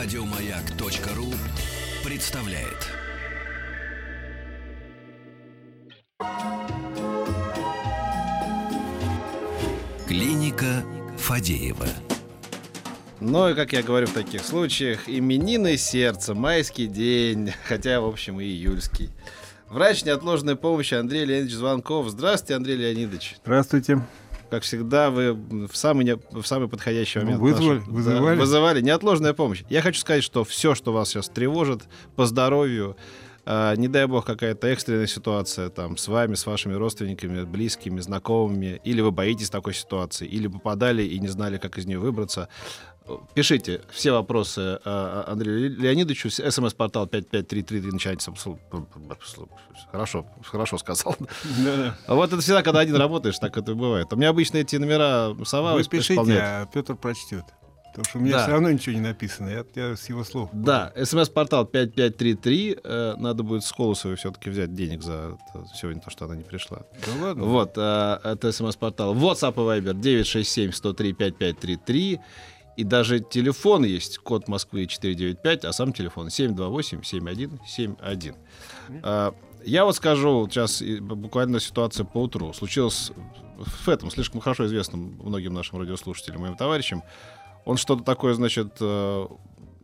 Радиомаяк.ру представляет. Клиника Фадеева. Ну и, как я говорю в таких случаях, именины сердца, майский день, хотя, в общем, и июльский. Врач неотложной помощи Андрей Леонидович Звонков. Здравствуйте, Андрей Леонидович. Здравствуйте. Как всегда, вы в самый, не, в самый подходящий Ну, момент. вызвали- нашу- вызывали? Да, вызывали. Неотложная помощь. Я хочу сказать, что все, что вас сейчас тревожит по здоровью, а, не дай бог какая-то экстренная ситуация там с вами, с вашими родственниками, близкими, знакомыми, или вы боитесь такой ситуации, или попадали и не знали, как из нее выбраться, пишите все вопросы а, Андрею Леонидовичу. СМС-портал 5533 начинайте. с- Хорошо, хорошо сказал. Да-да. Вот это всегда, когда один работаешь, так это и бывает. У меня обычно эти номера сова Вы пишите, исполняют. а Петр прочтет. Потому что у меня Да. все равно ничего не написано. Я, я с его слов. Да, смс-портал 5533. э, надо будет с Колосовой все-таки взять денег за это сегодня, то, что она не пришла. Да ладно. Вот, э, это смс-портал. WhatsApp и Viber 967-103-5533. И даже телефон есть, код Москвы 495, а сам телефон 728-7171. А, Я вот скажу, сейчас буквально ситуация по утру. Случилось в этом, слишком хорошо известном многим нашим радиослушателям, моим товарищам. Он что-то такое, значит, э,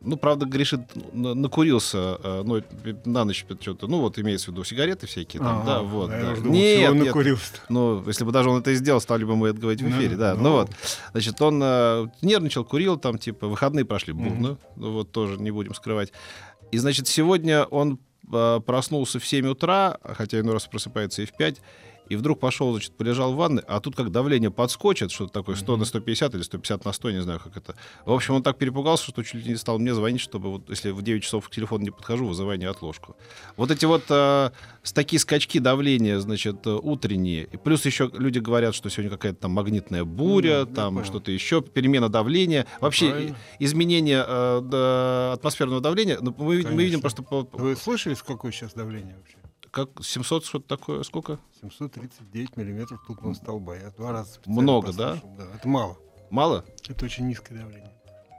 ну, правда, грешит, на- накурился, э, ну, на ночь что-то, ну, вот имеется в виду сигареты всякие там, Ага, да, вот. я да. думал, Нет, он нет, накурился. ну, если бы даже он это и сделал, стали бы мы это говорить в Ну, эфире, да. ну. Ну вот, значит, он э, нервничал, курил, там, типа, выходные прошли бурно, ну вот тоже не будем скрывать. И, значит, сегодня он э, проснулся в 7 утра, хотя иной раз просыпается и в 5, и вдруг пошел, значит, полежал в ванной, а тут как давление подскочит, что-то такое, 100 на 150 или 150 на 100, не знаю, как это. В общем, он так перепугался, что чуть ли не стал мне звонить, чтобы вот, если в 9 часов к телефону не подхожу, вызывай неотложку. Вот эти вот э, такие скачки давления, значит, утренние, и плюс еще люди говорят, что сегодня какая-то там магнитная буря, я там что-то еще, перемена давления, вообще Правильно. изменение э, да, атмосферного давления, ну, мы, мы видим просто по- Вы слышали, какое сейчас давление вообще? Как 700 что-то такое, сколько? 739 миллиметров ртутного столба. Я два раза Много, да? послушал. Да, это мало. Мало? Это очень низкое давление.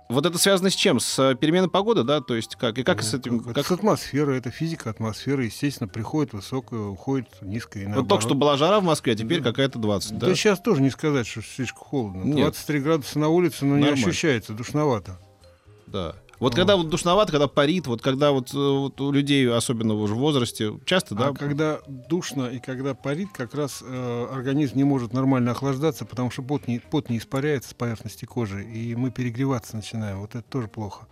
Вот это связано с чем? С э, переменой погоды, да? То есть как? И как Ну, с этим? это Как... с атмосферой, это физика атмосферы. Естественно, приходит высокая, уходит низкая. И Вот наоборот. только что была жара в Москве, а теперь Да. какая-то 20, да? Да сейчас тоже не сказать, что слишком холодно. Нет. 23 градуса на улице, но не Нормально. ощущается, душновато. Да. Вот когда вот душновато, когда парит, вот когда вот, э, вот у людей, особенно уже в возрасте, часто, да? А когда душно и когда парит, как раз э, организм не может нормально охлаждаться, потому что пот не, пот не испаряется с поверхности кожи, и мы перегреваться начинаем. Вот это тоже плохо.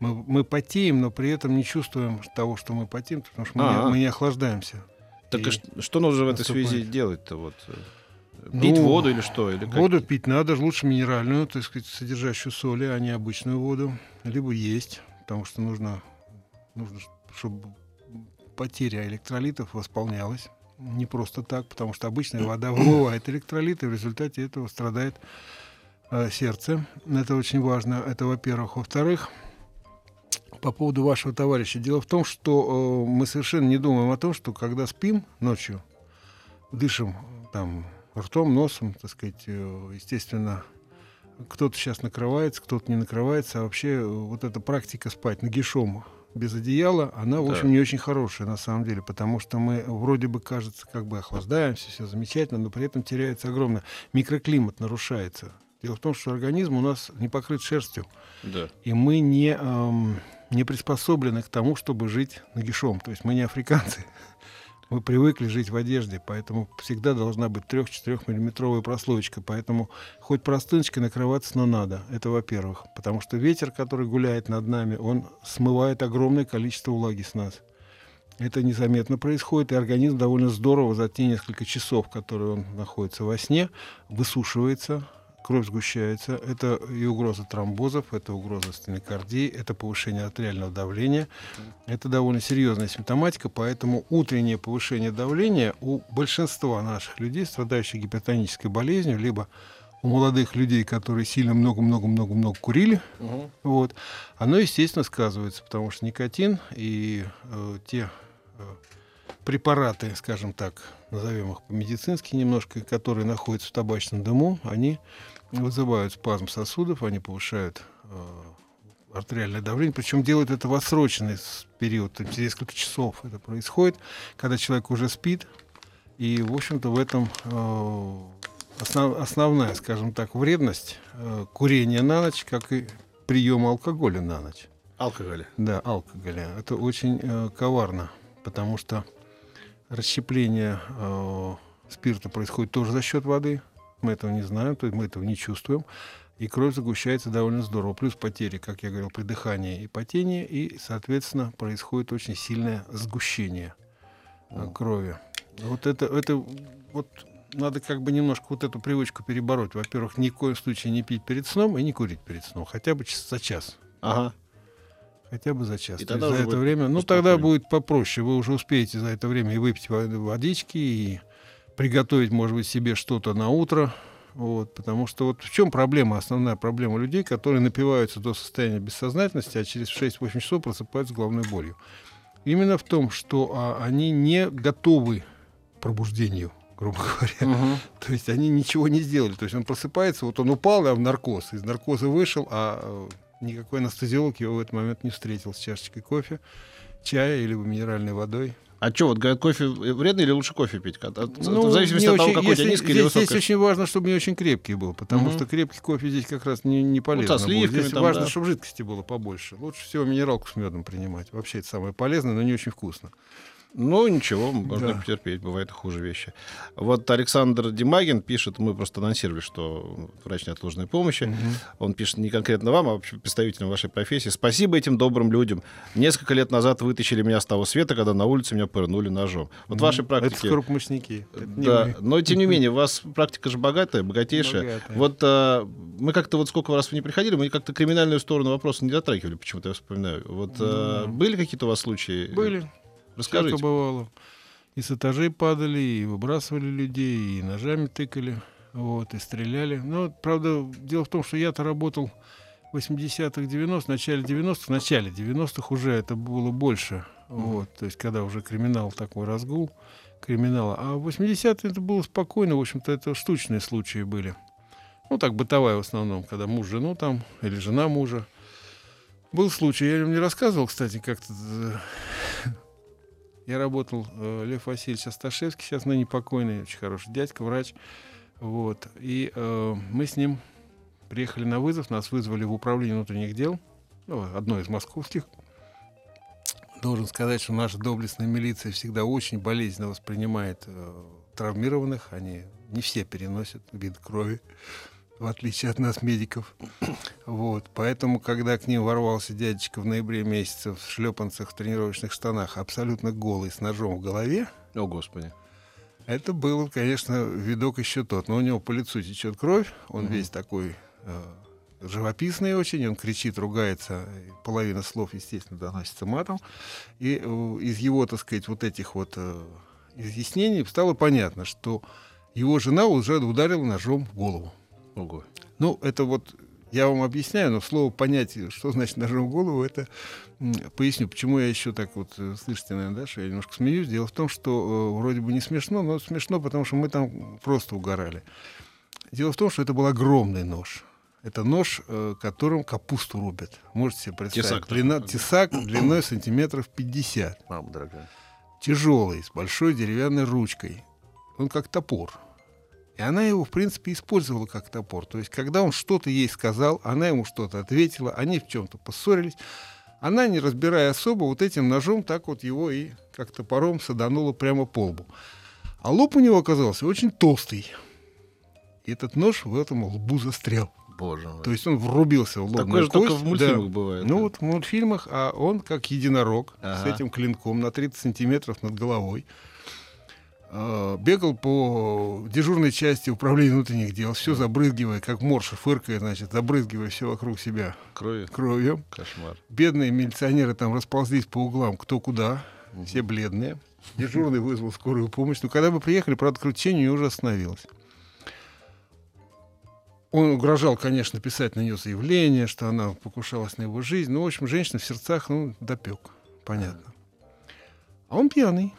Мы, мы потеем, но при этом не чувствуем того, что мы потеем, потому что мы, не, мы не охлаждаемся. Так и И что нужно в этой наступает. связи делать-то? Вот? Э, Пить Ну, воду или что? Или как? Воду пить надо, лучше минеральную, так сказать, содержащую соли, а не обычную воду. Либо есть, потому что нужно, нужно чтобы потеря электролитов восполнялась. Не просто так, потому что обычная вода вымывает электролиты, и в результате этого страдает э, сердце. Это очень важно. Это, во-первых. Во-вторых, по поводу вашего товарища. Дело в том, что э, мы совершенно не думаем о том, что когда спим ночью, дышим э, там ртом, носом, так сказать, э, естественно, кто-то сейчас накрывается, кто-то не накрывается, а вообще э, вот эта практика спать нагишом без одеяла, она, в Да. общем, не очень хорошая на самом деле, потому что мы вроде бы, кажется, как бы охлаждаемся, все замечательно, но при этом теряется огромное, микроклимат нарушается. Дело в том, что организм у нас не покрыт шерстью, Да. и мы не, эм, не приспособлены к тому, чтобы жить нагишом. То есть мы не африканцы. Мы привыкли жить в одежде, поэтому всегда должна быть 3-4 миллиметровая прослоечка. Поэтому хоть простыночкой накрываться, но надо. Это во-первых. Потому что ветер, который гуляет над нами, он смывает огромное количество влаги с нас. Это незаметно происходит, и организм довольно здорово за те несколько часов, которые он находится во сне, высушивается, кровь сгущается. Это и угроза тромбозов, это угроза стенокардии, это повышение артериального давления. Это довольно серьезная симптоматика, поэтому утреннее повышение давления у большинства наших людей, страдающих гипертонической болезнью, либо у молодых людей, которые сильно много-много-много-много курили, Мгм. вот, оно, естественно, сказывается, потому что никотин и э, те э, препараты, скажем так, назовем их по-медицински немножко, которые находятся в табачном дыму, они вызывают спазм сосудов, они повышают э, артериальное давление, причем делают это в отсроченный период, то есть несколько часов это происходит, когда человек уже спит, и, в общем-то, в этом э, основ, основная, скажем так, вредность э, курения на ночь, как и приема алкоголя на ночь. Алкоголя? Да, алкоголя. Это очень э, коварно, потому что расщепление э, спирта происходит тоже за счет воды. Мы этого не знаем, то есть мы этого не чувствуем и кровь загущается довольно здорово. Плюс потери, как я говорил, при дыхании и потении, и, соответственно, происходит очень сильное сгущение mm. крови. Вот это, это вот надо как бы немножко вот эту привычку перебороть. Во-первых, ни в коем случае не пить перед сном и не курить перед сном, хотя бы за час. Ага. Хотя бы за час. И тогда за это время, ну тогда будет попроще. Вы уже успеете за это время и выпить водички, и приготовить, может быть, себе что-то на утро, вот, потому что вот в чем проблема, основная проблема людей, которые напиваются до состояния бессознательности, а через 6-8 часов просыпаются с головной болью. Именно в том, что а, они не готовы к пробуждению, грубо говоря. Угу. То есть они ничего не сделали. То есть он просыпается, вот он упал а в наркоз, из наркоза вышел, а э, никакой анестезиолог его в этот момент не встретил с чашечкой кофе, чая или минеральной водой. А что, вот говорят, кофе вредно или лучше кофе пить? Ну, в зависимости от того, какой у тебя низкий здесь, или высокий. Здесь очень важно, чтобы не очень крепкий был, потому угу. что крепкий кофе здесь как раз не, не полезно. Ну, со сливками, здесь там, важно, да. чтобы жидкости было побольше. Лучше всего минералку с медом принимать. Вообще это самое полезное, но не очень вкусно. Ну, ничего, можно да. потерпеть, бывают хуже вещи. Вот Александр Димагин пишет, мы просто анонсировали, что врач неотложной помощи. Угу. Он пишет не конкретно вам, а вообще представителям вашей профессии. Спасибо этим добрым людям. Несколько лет назад вытащили меня с того света, когда на улице меня пырнули ножом. Вот угу. вашей практике... Это скоропомощники. Да, но тем не менее, у вас практика же богатая, богатейшая. Богатая. Вот а, мы как-то вот сколько раз вы не приходили, мы как-то криминальную сторону вопроса не затрагивали, почему-то я вспоминаю. Вот а, были какие-то у вас случаи? Были. Расскажите. Всяко бывало. И с этажей падали, и выбрасывали людей, и ножами тыкали, вот, и стреляли. Но, правда, дело в том, что я-то работал в 80-х, 90-х, в начале 90-х, в начале 90-х уже это было больше. Вот, то есть, когда уже криминал такой разгул криминала. А в 80-е это было спокойно, в общем-то, это штучные случаи были. Ну, так, бытовая в основном, когда муж жену там, или жена мужа. Был случай, я вам не рассказывал, кстати, как-то э, я работал, э, Лев Васильевич Асташевский, сейчас ныне покойный, очень хороший дядька, врач. Вот. И э, мы с ним приехали на вызов, нас вызвали в управление внутренних дел, ну, одно из московских. Должен сказать, что наша доблестная милиция всегда очень болезненно воспринимает э, травмированных. Они не все переносят вид крови в отличие от нас, медиков. Вот. Поэтому, когда к ним ворвался дядечка в ноябре месяце в шлепанцах, в тренировочных штанах, абсолютно голый, с ножом в голове... О, Господи. Это был, конечно, видок еще тот. Но у него по лицу течет кровь, он угу. весь такой э, живописный очень, он кричит, ругается, половина слов, естественно, доносится матом. И э, из его, так сказать, вот этих вот э, изъяснений стало понятно, что его жена уже ударила ножом в голову. Ого. Ну, это вот я вам объясняю, но слово понять, что значит ножом в голову, это поясню, почему я еще так вот, э, слышите, наверное, да, что я немножко смеюсь. Дело в том, что э, вроде бы не смешно, но смешно, потому что мы там просто угорали. Дело в том, что это был огромный нож. Это нож, э, которым капусту рубят. Можете себе представить. Тесак. Длина, тесак длиной сантиметров 50. Мама дорогая. Тяжелый, с большой деревянной ручкой. Он как топор. И она его, в принципе, использовала как топор. То есть, когда он что-то ей сказал, она ему что-то ответила, они в чем-то поссорились. Она, не разбирая особо, вот этим ножом так вот его и как топором саданула прямо по лбу. А лоб у него оказался очень толстый. И этот нож в этом лбу застрял. Боже мой. То есть он врубился в лобную Такое же кость. только в мультфильмах да. бывает. Ну вот в мультфильмах, а он как единорог ага. с этим клинком на 30 сантиметров над головой. Э, бегал по дежурной части управления внутренних дел, все забрызгивая, как морша, фыркая, значит, забрызгивая все вокруг себя кровью. кровью. Кошмар. Бедные милиционеры там расползлись по углам, кто куда, угу. все бледные. Дежурный вызвал скорую помощь. Но когда мы приехали, правда, кручение уже остановилось. Он угрожал, конечно, писать на нее заявление, что она покушалась на его жизнь. Ну, в общем, женщина в сердцах, ну, допек, понятно. А он пьяный.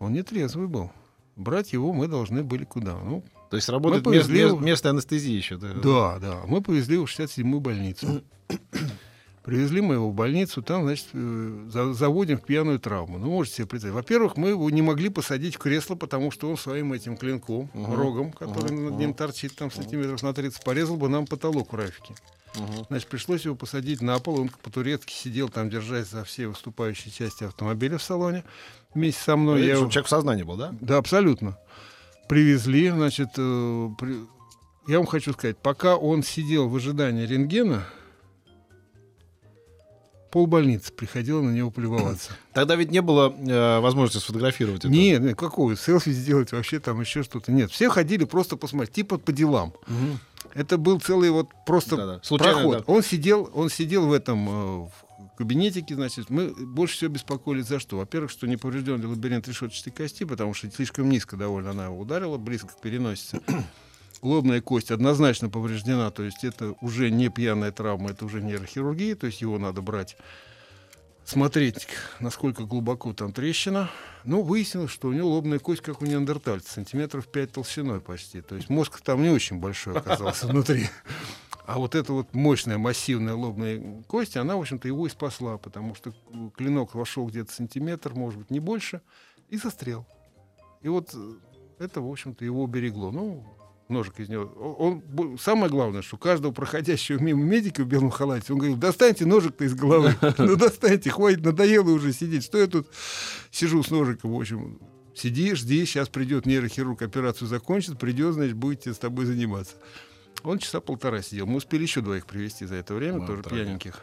Он не трезвый был. Брать его мы должны были куда? Ну, то есть работает повезли... место, место анестезии еще, да? Да, да. Мы повезли его в 67-ю больницу. Привезли мы его в больницу, там, значит, э, за- заводим в пьяную травму. Ну, можете себе представить. Во-первых, мы его не могли посадить в кресло, потому что он своим этим клинком, Мгм. рогом, который Мгм. над ним торчит там сантиметров на 30, порезал бы нам потолок в рафике. Мгм. Значит, пришлось его посадить на пол. Он по-турецки сидел там, держась за все выступающие части автомобиля в салоне вместе со мной. Видишь, Я Человек в сознании был, да? Да, абсолютно. Привезли, значит, э, при- я вам хочу сказать, пока он сидел в ожидании рентгена, полбольницы приходило на него полюбоваться. Тогда ведь не было э, возможности сфотографировать это. Нет, нет, какого? Селфи сделать, вообще там еще что-то. Нет, все ходили просто посмотреть, типа по делам. Мгм. Это был целый вот просто Да-да. Случайно, проход. да. Он сидел, он сидел в этом э, в кабинетике, значит, мы больше всего беспокоились за что? Во-первых, что не поврежден лабиринт решетчатой кости, потому что слишком низко довольно она его ударила, близко к переносице. Лобная кость однозначно повреждена, то есть это уже не пьяная травма, это уже нейрохирургия, то есть его надо брать, смотреть, насколько глубоко там трещина. Ну, выяснилось, что у него лобная кость, как у неандертальца, сантиметров 5 толщиной почти. То есть мозг там не очень большой оказался внутри. А вот эта вот мощная, массивная лобная кость, она, в общем-то, его и спасла, потому что клинок вошел где-то сантиметр, может быть, не больше, и застрял. И вот это, в общем-то, его уберегло. Ну, ножик из него. Он, самое главное, что каждого проходящего мимо медика в белом халате, он говорил, достаньте ножик-то из головы. Ну, достаньте, хватит, надоело уже сидеть. Что я тут сижу с ножиком, в общем. Сиди, жди, сейчас придет нейрохирург, операцию закончит, придет, значит, будете с тобой заниматься. Он часа полтора сидел. Мы успели еще двоих привести за это время, Ну, тоже пьяненьких.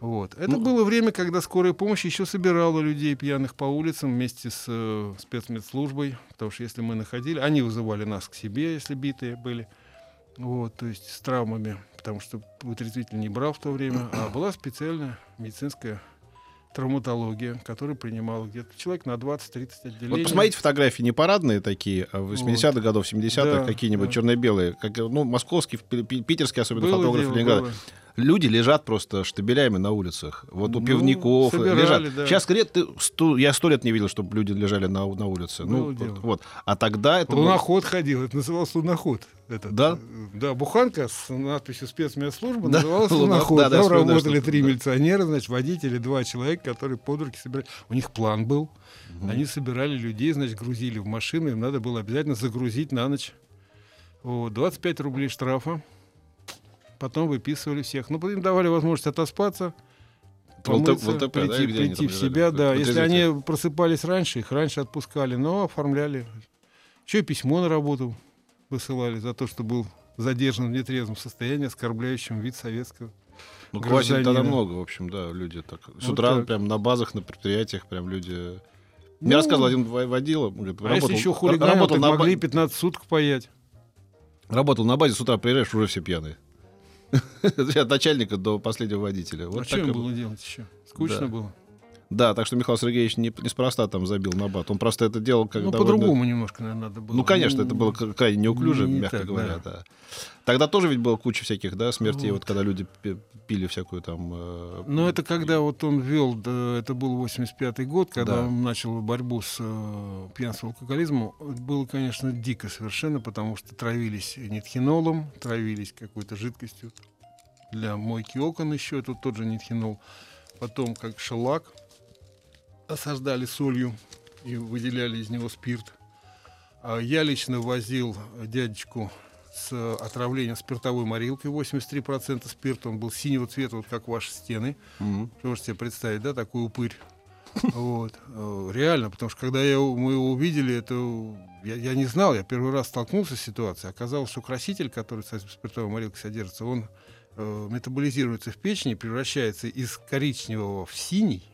Вот. Это Ну- было время, когда скорая помощь еще собирала людей пьяных по улицам вместе с э, спецмедслужбой, потому что если мы находили, они вызывали нас к себе, если битые были, вот, то есть с травмами, потому что вытрезвитель не брал в то время, а была специальная медицинская травматология, которая принимала где-то человек на 20-30 отделений. Вот посмотрите фотографии не парадные такие, а 80-х годов, 70-х, Да, какие-нибудь да. черно-белые, как, ну, московский, пи- пи- питерский, особенно Было фотограф дело, Ленинграда. было. Люди лежат просто штабелями на улицах. Вот у Ну, пивников собирали, лежат. да. Сейчас лет, ты сто- я сто лет не видел, чтобы люди лежали на, на улице. ну, Было вот, дело. вот. А тогда это Луноход ходил, это назывался луноход. Этот, Да? Да, буханка с надписью спецмедслужба Да, называлась луноход, да, да, Там вспоминаю, работали три да. милиционера, значит, водители, два человека, которые под руки собирали. У них план был. Они собирали людей, значит, грузили в машины. Им надо было обязательно загрузить на ночь. Вот, 25 рублей штрафа. Потом выписывали всех. Ну, им давали возможность отоспаться, помыться, в ЛТП, да, прийти, прийти в себя, да. Если они просыпались раньше, их раньше отпускали, но оформляли. Еще и письмо на работу высылали за то, что был задержан в нетрезвом состоянии, оскорбляющим вид советского. Ну, квасили тогда много, в общем, да, люди так. С Вот утра так. прям на базах, на предприятиях прям люди... Мне Ну, рассказывал один во- водила, говорит, А работал, если еще хулиганил, работал, на, могли 15 суток паять. работал на базе, с утра приезжаешь, уже все пьяные. От начальника до последнего водителя. Вот а что им было делать еще? Скучно Да. было. Да, так что Михаил Сергеевич не, неспроста там забил на бат. Он просто это делал как ну, довольно- по-другому немножко, наверное, надо было. Ну, конечно, это было к- крайне неуклюже, не мягко так, говоря, да. да. Тогда тоже ведь было куча всяких, да, смертей, вот, Вот. когда люди пи- пили всякую там... э, Но это когда вот он вел, да, это был 85-й год, когда Да. он начал борьбу с э, пьянством алкоголизмом, было, конечно, дико совершенно, потому что травились нитхинолом, травились какой-то жидкостью для мойки окон еще, тут тот же нитхинол. Потом, как шелак, осаждали солью и выделяли из него спирт. А Я лично возил дядечку с отравлением спиртовой морилкой, 83% спирта, он был синего цвета, вот как ваши стены. мгм. Можете себе представить, да, такой упырь. Вот. Э, Реально, потому что когда я, мы его увидели, это я, я не знал, я первый раз столкнулся с ситуацией. Оказалось, что краситель, который со спиртовой морилкой содержится, он э, метаболизируется в печени, превращается из коричневого в синий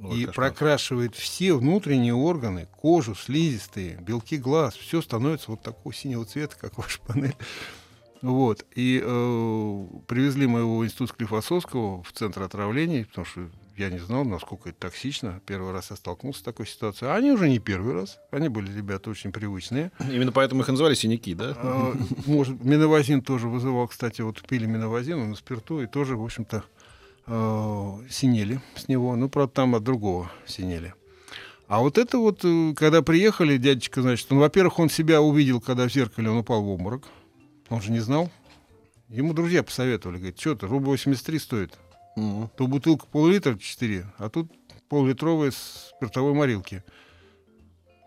Ой, и прокрашивает все внутренние органы, кожу, слизистые, белки глаз, все становится вот такого синего цвета, как ваша панель. Вот. И э, привезли мы его в институт Склифосовского в центр отравлений, потому что я не знал, насколько это токсично. Первый раз я столкнулся с такой ситуацией. А они уже не первый раз. Они были ребята очень привычные. Именно поэтому их и называли синяки, да? А, Может, миновазин тоже вызывал, кстати, вот пили миновазин он на спирту, и тоже, в общем-то, э, синели с него. Ну, правда, там от другого синели. А вот это вот, э, когда приехали, дядечка, значит, он, во-первых, он себя увидел, когда в зеркале он упал в обморок. Он же не знал. Ему друзья посоветовали, говорит, что то рубль 83 стоит. Мгм. То бутылка пол-литра 4, а тут пол-литровая спиртовой морилки.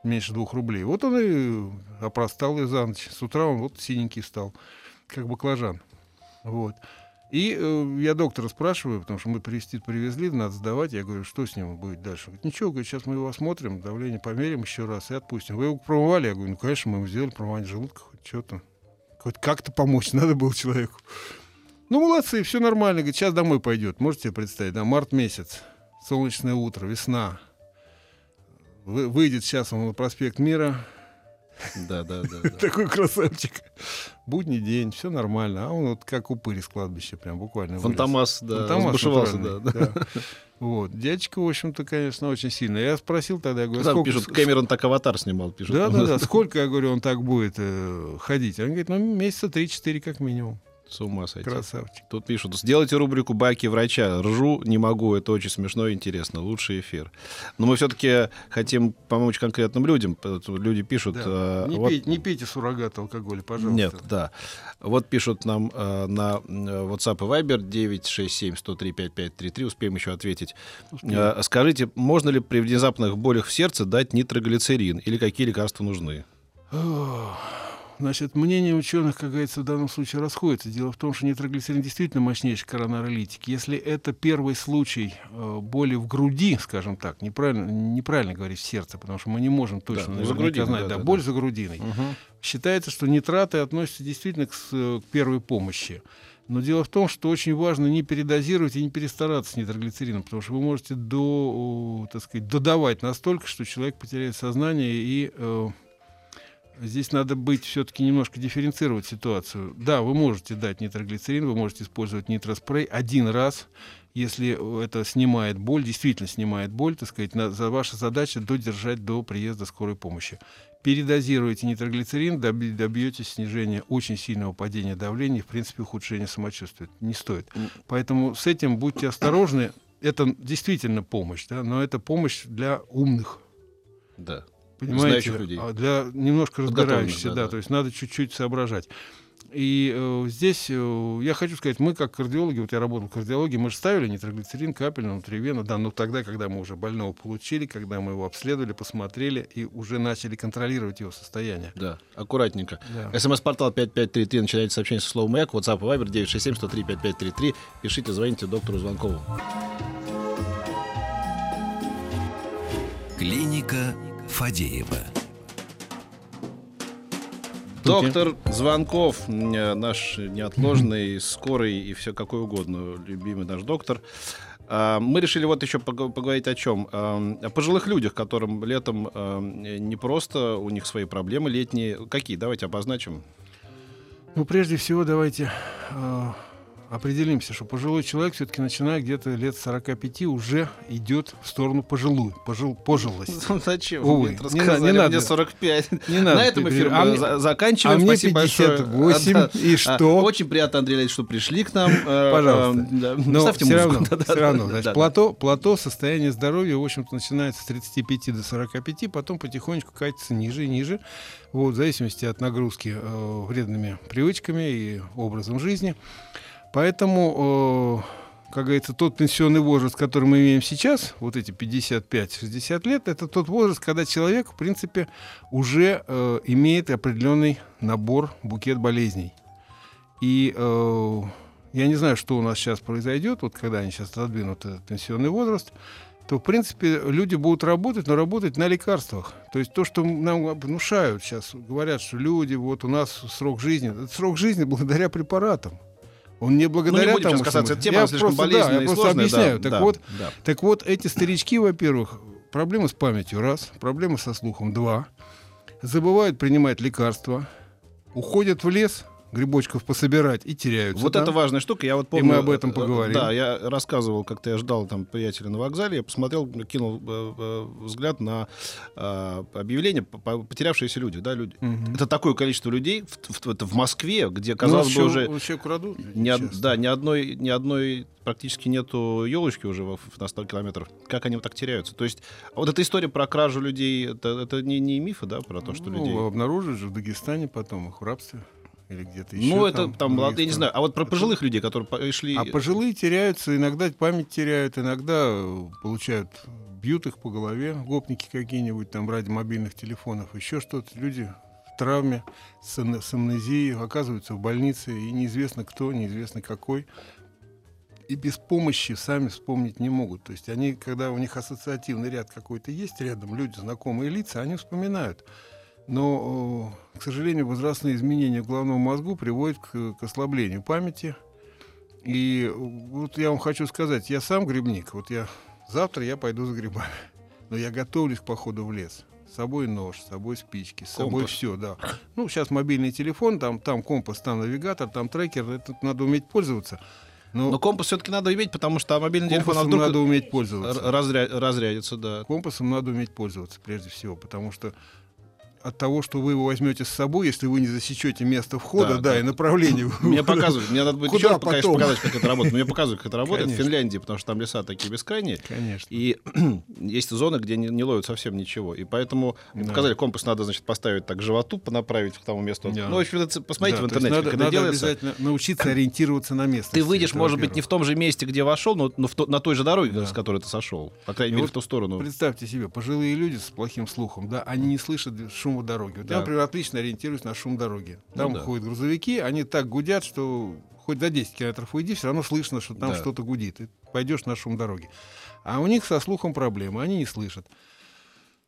Меньше двух рублей. Вот он и опростал ее за ночь. С утра он вот синенький стал, как баклажан. Вот. И э, я доктора спрашиваю, потому что мы привезти привезли, надо сдавать. Я говорю, что с ним будет дальше? Говорит, ничего, говорит, сейчас мы его осмотрим, давление померим еще раз и отпустим. Вы его промывали? Я говорю, ну, конечно, мы ему сделали промывание желудка, хоть что-то. Хоть как-то помочь надо было человеку. Ну, молодцы, все нормально. Говорит, сейчас домой пойдет. Можете себе представить, да, март месяц, солнечное утро, весна. Вы- выйдет сейчас он на проспект Мира, Да, да, да. такой красавчик. Будний день, все нормально. А он вот как упырь из кладбища, прям буквально. Фантомас, да, Фантомас да. Вот. Дядечка, в общем-то, конечно, очень сильно. Я спросил тогда, я говорю, Там сколько... пишут, Кэмерон так аватар снимал, пишут. Да, да, да. Сколько, я говорю, он так будет э, ходить? Он говорит, ну, месяца 3-4 как минимум. С ума сойти. Красавчик. Тут пишут, сделайте рубрику «Баки врача». Ржу не могу, это очень смешно и интересно. Лучший эфир. Но мы все-таки хотим помочь конкретным людям. Люди пишут... Да. э, Не, вот- пейте, не пейте суррогат алкоголя, пожалуйста. Нет, да. Вот пишут нам э, на э, WhatsApp и Viber 967-103-5533. Успеем еще ответить. Э, скажите, можно ли при внезапных болях в сердце дать нитроглицерин? Или какие лекарства нужны? Значит, мнение ученых, как говорится, в данном случае расходится. Дело в том, что нитроглицерин действительно мощнейший коронаролитик. Если это первый случай э, боли в груди, скажем так, неправильно, неправильно говорить в сердце, потому что мы не можем точно ну, за грудиной, знать, да, да, да, боль да. за грудиной. Считается, что нитраты относятся действительно к, с- к первой помощи. Но дело в том, что очень важно не передозировать и не перестараться с нитроглицерином, потому что вы можете до, так сказать, додавать настолько, что человек потеряет сознание и э, Здесь надо быть все-таки немножко дифференцировать ситуацию. Да, вы можете дать нитроглицерин, вы можете использовать нитроспрей один раз, если это снимает боль, действительно снимает боль, так сказать, на- за ваша задача додержать до приезда скорой помощи. Передозируете нитроглицерин, доби- добьетесь снижения очень сильного падения давления в принципе, ухудшения самочувствия. Не стоит. Поэтому с этим будьте осторожны. Это действительно помощь, да, но это помощь для умных. Да. Понимаете, Знающих людей. а для немножко разбирающихся, да, да, да. то есть надо чуть-чуть соображать. И э, здесь э, я хочу сказать, мы как кардиологи, вот я работал в кардиологии, мы же ставили нитроглицерин капельно внутривенно, да, но тогда, когда мы уже больного получили, когда мы его обследовали, посмотрели и уже начали контролировать его состояние. Да, аккуратненько. Да. СМС-портал 5533, начинайте сообщение со словом «Маяк», WhatsApp и Viber 967-103-5533. Пишите, звоните доктору Звонкову. Клиника Фадеева. Доктор Звонков, э, наш неотложный, скорый и все какой угодно, любимый наш доктор. А, Мы решили вот еще пог- поговорить о чем? А, О пожилых людях, которым летом а, не просто, у них свои проблемы летние. Какие? Давайте обозначим. Ну, прежде всего, давайте определимся, что пожилой человек все-таки начиная где-то лет 45 уже идет в сторону пожилую, пожил, пожилость. Зачем? Увы, Вы мне не не надо. мне 45. Не надо На этом эфир а мы мне- за- заканчиваем. а мне Спасибо большое. 58, А, да. и А, что? Очень приятно, Андрей Леонидович, что пришли к нам. Э, Пожалуйста. э, да. Но Ставьте все музыку. равно, Да, все да, равно значит, плато, плато состояние здоровья, в общем-то, начинается с 35 до 45, потом потихонечку катится ниже и ниже, вот, в зависимости от нагрузки э, вредными привычками и образом жизни. Поэтому, как говорится, тот пенсионный возраст, который мы имеем сейчас, вот эти 55-60 лет, это тот возраст, когда человек, в принципе, уже э, имеет определенный набор, букет болезней. И э, я не знаю, что у нас сейчас произойдет, вот когда они сейчас отодвинут этот пенсионный возраст, то, в принципе, люди будут работать, но работать на лекарствах. То есть то, что нам внушают сейчас, говорят, что люди, вот у нас срок жизни, это срок жизни благодаря препаратам. Он не Ну, благодаря не будем тому, касаться что темы, я просто, да, я просто сложная. да, объясняю. так да, вот, да. так вот, эти старички, во-первых, проблемы с памятью, раз, проблемы со слухом, два, забывают принимать лекарства, уходят в лес, грибочков пособирать и теряются. Вот там. это важная штука. Я вот помню. мы об этом э, поговорим. Да, я рассказывал, как-то я ждал там приятеля на вокзале, я посмотрел, кинул э, э, взгляд на э, объявление по- по- потерявшиеся люди, да, люди. Мгм. Это такое количество людей в, в- это в Москве, где, Ну, казалось бы, всё- уже вообще крадут. ни, од- да, ни одной, ни одной практически нету елочки уже во- на 100 километров. Как они вот так теряются? То есть вот эта история про кражу людей, это, это не, не мифы, да, про то, что Ну, людей... обнаружили же в Дагестане потом их в рабстве. Или где-то еще. Ну, это там, в других я не знаю. А вот про Это- пожилых людей, которые пришли... А пожилые теряются, иногда память теряют, иногда э, получают, бьют их по голове, гопники какие-нибудь там ради мобильных телефонов, еще что-то. Люди в травме, с, с амнезией, оказываются в больнице, и неизвестно кто, неизвестно какой. И без помощи сами вспомнить не могут. То есть они, когда у них ассоциативный ряд какой-то есть рядом, люди, знакомые лица, они вспоминают. Но, э, к сожалению, возрастные изменения в головном мозгу приводят к, к ослаблению памяти. И вот я вам хочу сказать, я сам грибник. Вот я завтра я пойду за грибами. Но я готовлюсь к походу в лес. С собой нож, с собой спички, с собой Компас. все, да. Ну, сейчас мобильный телефон, там, там компас, там навигатор, там трекер, это надо уметь пользоваться. Но, Но компас все-таки надо иметь, потому что мобильный телефон а вдруг надо уметь пользоваться. разря- разрядится, да. Компасом надо уметь пользоваться прежде всего, потому что от того, что вы его возьмете с собой, если вы не засечете место входа, Да, да, да. и направление. Мне показывают, мне надо будет Куда еще конечно, показать, как это работает. Мне показывают, как это работает в Конечно. Финляндии, потому что там леса такие бескрайние. Конечно. И есть зоны, где не, не ловят совсем ничего. И поэтому Да. показали, компас надо, значит, поставить так к животу, направить к тому месту. Да. Ну, в общем, это посмотрите Да, в интернете, надо, как это надо делается. обязательно научиться ориентироваться на место. Ты выйдешь, может быть, не в том же месте, где вошел, но, но в то- на той же дороге, Да. с которой ты сошел. По крайней Ну мере, вот в ту сторону. Представьте себе, пожилые люди с плохим слухом, да, они не слышат шума дороги. Да. Я, например, отлично ориентируюсь на шум дороги. Там да. ходят грузовики, они так гудят, что хоть за 10 километров уйди, все равно слышно, что там Да. что-то гудит. И пойдешь на шум дороги. А у них со слухом проблемы, они не слышат.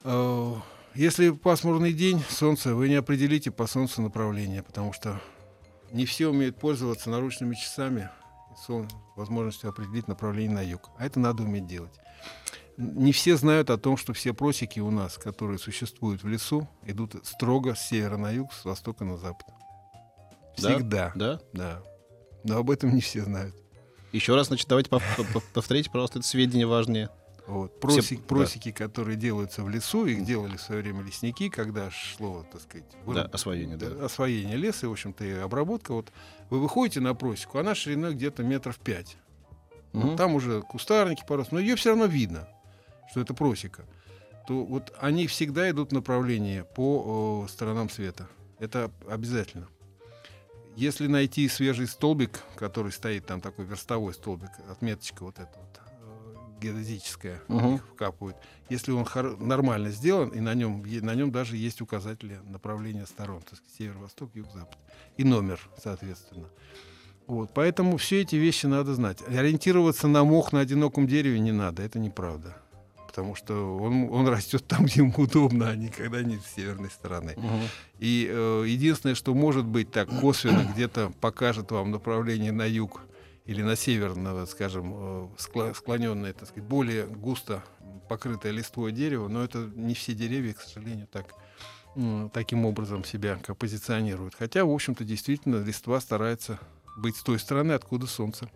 Э, Если пасмурный день, солнце, вы не определите по солнцу направление, потому что не все умеют пользоваться наручными часами и сон- возможностью определить направление на юг. А это надо уметь делать. Не все знают о том, что все просеки у нас, которые существуют в лесу, идут строго с севера на юг, с востока на запад. Да? Всегда. Да? Да. Но об этом не все знают. Еще раз, значит, давайте пов- пов- повторите, пожалуйста, это сведения важнее. Вот. Просек- да. просеки, которые делаются в лесу, их делали в свое время лесники, когда шло, так сказать, Да, выруб- освоение, да. освоение леса, и, в общем-то, и обработка. Вот вы выходите на просеку, она шириной где-то метров пять. Мгм. Там уже кустарники порос, но ее все равно видно, что это просека. То вот они всегда идут в направлении по о, сторонам света. Это обязательно. Если найти свежий столбик, который стоит там такой верстовой столбик, отметочка вот эта вот э, геодезическая, Мгм. их вкапывают. Если он нормально сделан, и на нем, на нем даже есть указатели направления сторон, так сказать, северо-восток, юг-запад. И номер, соответственно. Вот, поэтому все эти вещи надо знать. Ориентироваться на мох на одиноком дереве не надо, это неправда. Потому что он, он растет там, где ему удобно, а никогда не с северной стороны. Мгм. И э, единственное, что может быть так косвенно где-то покажет вам направление на юг или на север, на, скажем, э, склоненное, так сказать, более густо покрытое листвой дерево, но это не все деревья, к сожалению, так таким образом себя позиционируют. Хотя, в общем-то, действительно, листва старается быть с той стороны, откуда солнце.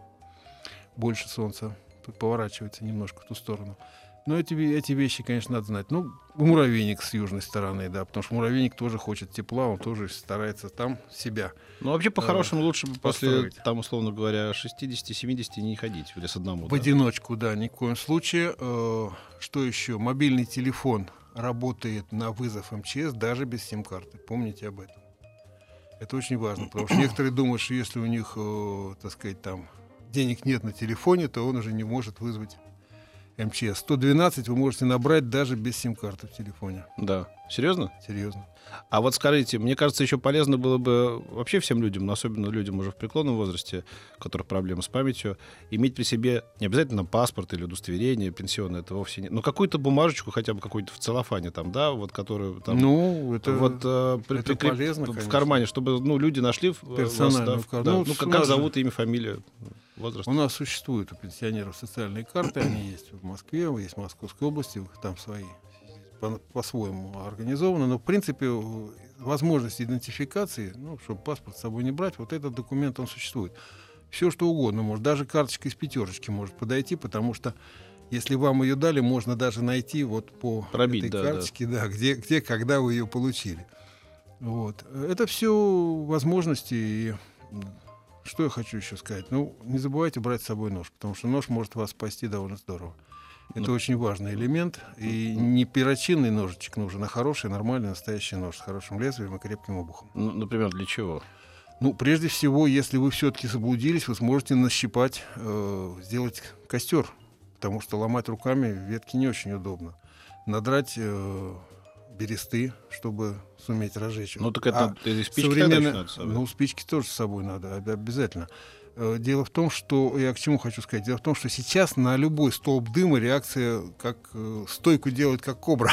Больше солнца. Поворачивается немножко в ту сторону. Но эти, ве- эти вещи, конечно, надо знать. Ну, муравейник с южной стороны, да, потому что муравейник тоже хочет тепла, он тоже старается там себя. Ну, вообще, по-хорошему, лучше бы после, там, условно говоря, 60-70 не ходить в лес одному. В да. одиночку, да, ни в коем случае. Э, что еще? Мобильный телефон работает на вызов МЧС даже без сим-карты. Помните об этом. Это очень важно, потому что некоторые думают, что если у них, э, так сказать, там денег нет на телефоне, то он уже не может вызвать МЧС. 112 вы можете набрать даже без сим-карты в телефоне. Да. Серьезно? Серьезно. А вот скажите, мне кажется, еще полезно было бы вообще всем людям, но особенно людям уже в преклонном возрасте, у которых проблемы с памятью, иметь при себе не обязательно паспорт или удостоверение пенсионное, это вовсе не... Но какую-то бумажечку, хотя бы какую-то в целлофане там, да, вот которую там... ну, это вот э, при- это прикреп- полезно, в конечно. кармане, чтобы ну, люди нашли в- вас, Персонально да, в в- кар- да, ну, ну, как, как зовут, имя, фамилия, возраст. У нас существуют у пенсионеров социальные карты, они есть в Москве, есть в Московской области, там свои по- по-своему организованы, но в принципе возможность идентификации, ну, чтобы паспорт с собой не брать, вот этот документ, он существует. Все что угодно может, даже карточка из пятерочки может подойти, потому что если вам ее дали, можно даже найти вот по Пробить, этой да, да. карточке, да, где, где, когда вы ее получили. Вот. Это все возможности и что я хочу еще сказать? Ну, не забывайте брать с собой нож, потому что нож может вас спасти довольно здорово. Это Ну. очень важный элемент. И не перочинный ножичек нужен, а хороший, нормальный, настоящий нож с хорошим лезвием и крепким обухом. Ну, например, для чего? Ну, прежде всего, если вы все-таки заблудились, вы сможете нащипать, э, сделать костер, потому что ломать руками ветки не очень удобно. Надрать э, бересты, чтобы суметь разжечь. Ну, так это А спички современные- надо с собой? Ну, спички тоже с собой надо, об- обязательно. Э, Дело в том, что я к чему хочу сказать. Дело в том, что сейчас на любой столб дыма реакция как э, стойку делают как кобра.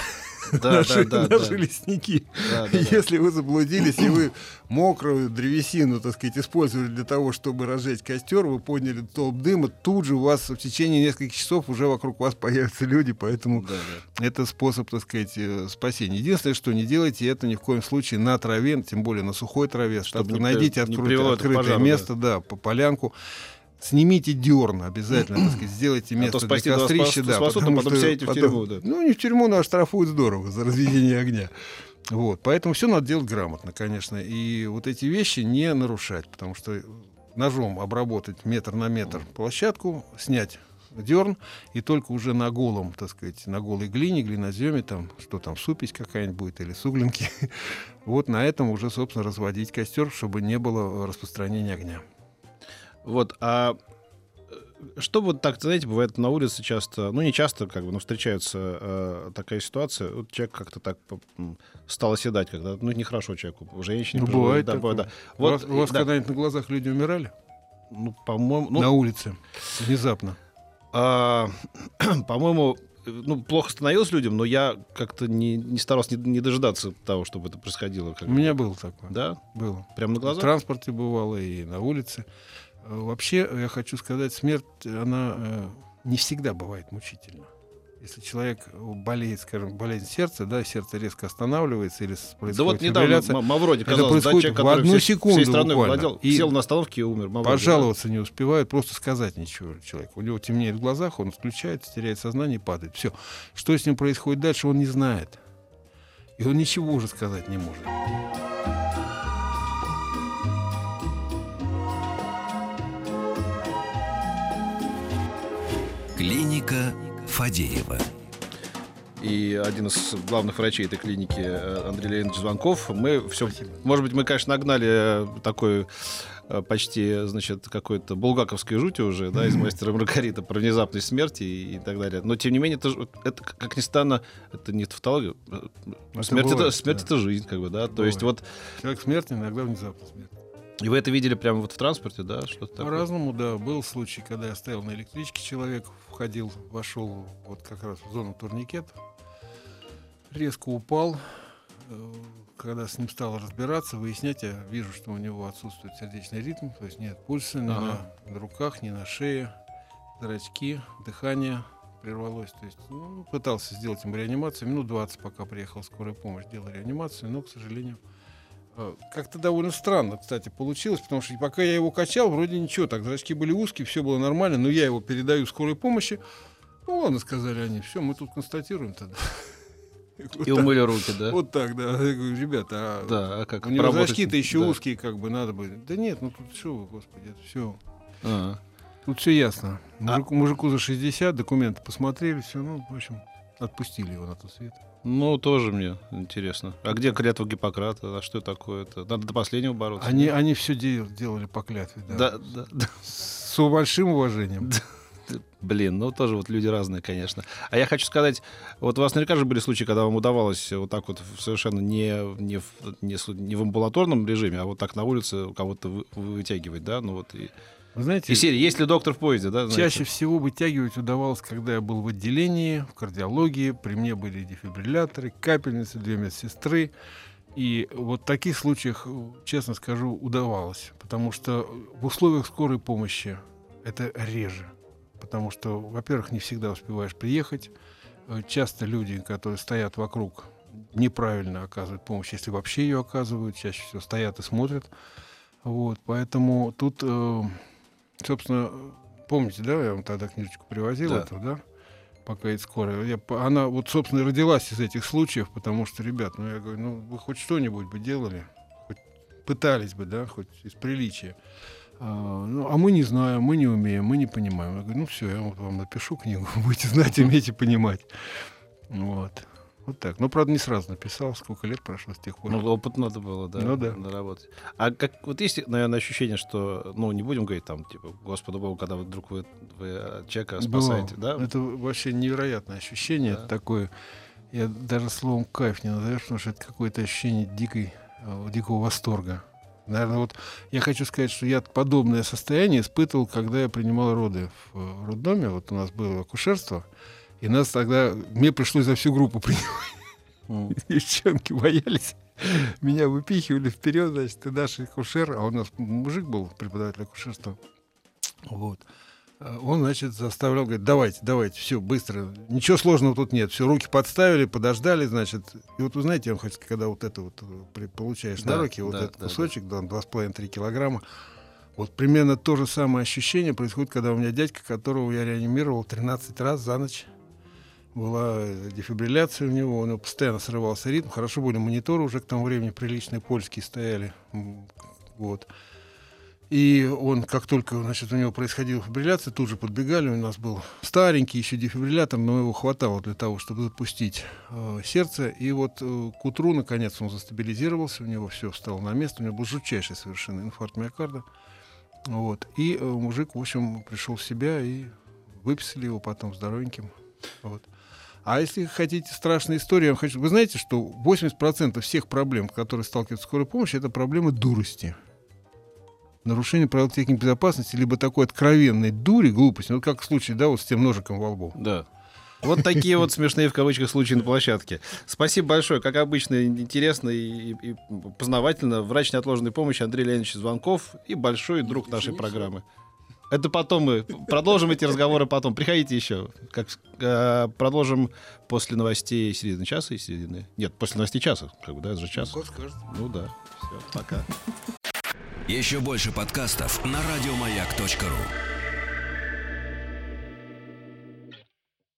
Да, наши, да, да, наши да. лесники. Да, да. Если вы заблудились и вы мокрую древесину, так сказать, использовали для того, чтобы разжечь костер, вы подняли столб дыма, тут же у вас в течение нескольких часов уже вокруг вас появятся люди, поэтому Да, да. это способ, так сказать, э, спасения. Единственное, что не делайте это ни в коем случае на траве, тем более на сухой траве. Чтобы найдите открытое, открытое пожару, место, да. по полянку. Снимите дерн обязательно, так сказать, сделайте А место то для кострища, да, спасут, а потому потом сядете в тюрьму, да. Ну, не в тюрьму, но оштрафуют здорово за разведение огня. Вот, поэтому все надо делать грамотно, конечно. И вот эти вещи не нарушать, потому что ножом обработать метр на метр площадку, снять дерн, и только уже на голом, так сказать, на голой глине, глиноземе, там, что там, супись какая-нибудь будет или суглинки, вот на этом уже, собственно, разводить костер, чтобы не было распространения огня. Вот, а э, что вот так, знаете, бывает на улице часто, ну не часто, как бы, но встречается э, такая ситуация, вот человек как-то так стал оседать, когда, ну нехорошо человеку, женщине. Ну, бывает да, такое. да. у Вот, вас, у вас да, когда-нибудь на глазах люди умирали? ну, по-моему, ну, на улице, внезапно. а, по-моему, э, ну, плохо становилось людям, но я как-то не, не старался не, не дожидаться того, чтобы это происходило. как У меня было такое. Да? Было. Прямо на В глазах? транспорте бывало и на улице. Э, Вообще, я хочу сказать, смерть, она э, не всегда бывает мучительна. Если человек болеет, скажем, болезнь сердца, да, сердце резко останавливается или происходит Да вот недавно Мавроди, Это казалось, да, происходит человек, в одну всей, секунду всей страной буквально. владел, И сел на остановке и умер. Мавроди, да. пожаловаться не успевают, просто сказать ничего человеку. У него темнеет в глазах, он включается, теряет сознание и падает. Все. Что с ним происходит дальше, он не знает. И он ничего уже сказать не может. Клиника Фадеева. и один из главных врачей этой клиники э, Андрей Леонидович Звонков. Мы все, может быть, мы, конечно, нагнали э, такой э, почти, значит, какой-то булгаковской жути уже, да, из «Мастера Маргарита» про внезапность смерти и, и так далее. Но, тем не менее, это, это, как ни странно, это не тавтология. Это Смерть, это, смерть да. это жизнь, как бы, да. То есть вот, Человек смертен, иногда внезапно смерть. И вы это видели прямо вот в транспорте, да, что-то? По-разному, да. Был случай, когда я стоял на электричке, человек входил, вошел вот как раз в зону турникет, резко упал. Э, Когда с ним стал разбираться, выяснять, я вижу, что у него отсутствует сердечный ритм, то есть нет пульса ни Ага. на, руках, ни на шее, зрачки, дыхание прервалось. То есть ну, пытался сделать ему реанимацию. Минут 20, пока приехала скорая помощь, делал реанимацию, но, к сожалению, Как-то довольно странно, кстати, получилось, потому что пока я его качал, вроде ничего, так зрачки были узкие, все было нормально, но я его передаю скорой помощи. Ну ладно, сказали они, все, мы тут констатируем тогда. Вот И так. умыли руки, да? Вот так, да. Я говорю, ребята, а Да, а как у него зрачки-то еще Да. узкие, как бы надо бы. Да нет, ну тут что вы, господи, это все. А. Тут все ясно. А мужику за 60, документы посмотрели, все, ну, в общем, отпустили его на тот свет. Ну, тоже мне интересно. А где клятва Гиппократа? А что такое-то? Надо до последнего бороться. Они, они все делали по клятве, да. Да, да, да. С большим уважением. Блин, ну тоже вот люди разные, конечно. А я хочу сказать, вот у вас наверняка же были случаи, когда вам удавалось вот так вот совершенно не, не, в, не, не в амбулаторном режиме, а вот так на улице кого-то вы- вытягивать, да? Ну вот и, Вы знаете, и серии, есть ли доктор в поезде, да? знаете? Чаще всего вытягивать удавалось, когда я был в отделении, в кардиологии. При мне были дефибрилляторы, капельницы, две медсестры. И вот в таких случаях, честно скажу, удавалось. Потому что в условиях скорой помощи это реже. Потому что, во-первых, не всегда успеваешь приехать. Э, Часто люди, которые стоят вокруг, неправильно оказывают помощь, если вообще ее оказывают. Чаще всего стоят и смотрят. Вот, поэтому тут, э, собственно, помните, да, я вам тогда книжечку привозил Да. эту, да? Пока это скоро. Я, она вот, собственно, родилась из этих случаев, потому что, ребят, ну я говорю, ну вы хоть что-нибудь бы делали, хоть пытались бы, да, хоть из приличия. А, ну, а мы не знаем, мы не умеем, мы не понимаем. Я говорю, ну все, я вам напишу книгу, будете знать, уметь и понимать. Вот. Вот так. Ну, правда, не сразу написал, сколько лет прошло с тех пор. Ну, опыт надо было, да, Ну да. наработать. А как вот есть, наверное, ощущение, что, ну, не будем говорить там, типа, Господу Богу, когда вдруг вы, вы человека спасаете, Бывало. да? Это вообще невероятное ощущение Да. такое. Я даже словом кайф не назовешь, потому что это какое-то ощущение дикой, э, дикого восторга. Наверное, вот я хочу сказать, что я подобное состояние испытывал, когда я принимал роды в э, роддоме. Вот у нас было акушерство, и нас тогда, мне пришлось за всю группу принимать. М. Девчонки боялись. Меня выпихивали вперед, значит, и наш акушер, а у нас мужик был, преподаватель акушерства. Вот. А Он, значит, заставлял, говорит, давайте, давайте, все, быстро. Ничего сложного тут нет. Все, руки подставили, подождали, значит. И вот вы знаете, я вам хочу сказать, когда вот это вот э, при- получаешь Да, на руки, вот да, этот да, кусочек, да, 2,5-3 килограмма, вот примерно то же самое ощущение происходит, когда у меня дядька, которого я реанимировал 13 раз за ночь, была э, дефибрилляция у него, у него постоянно срывался ритм. Хорошо были мониторы уже к тому времени приличные польские стояли. Вот. И он, как только значит, у него происходила фибрилляция, тут же подбегали. У нас был старенький еще дефибриллятор, но его хватало для того, чтобы запустить э, сердце. И вот э, к утру, наконец, он застабилизировался, у него все встало на место. У него был жутчайший совершенно инфаркт миокарда. Вот. И э, мужик, в общем, пришел в себя и выписали его потом здоровеньким. Вот. А если хотите страшную историю, я вам хочу... Вы знаете, что 80% всех проблем, которые сталкивается скорая помощь, это проблемы дурости. Нарушение правил техники безопасности, либо такой откровенной дури, глупости, ну, как в случае, да, вот с тем ножиком во лбу. Да. Вот такие вот смешные в кавычках случаи на площадке. Спасибо большое. Как обычно, интересно и, и познавательно. Врач неотложной помощи Андрей Леонидович Звонков и большой друг нашей программы. Это потом мы продолжим эти разговоры потом. Приходите еще. Как, э, продолжим после новостей середины часа и середины. Нет, после новостей часа. Как бы, да, это же час. Ну да. Все, пока. Еще больше подкастов на радиомаяк.ру.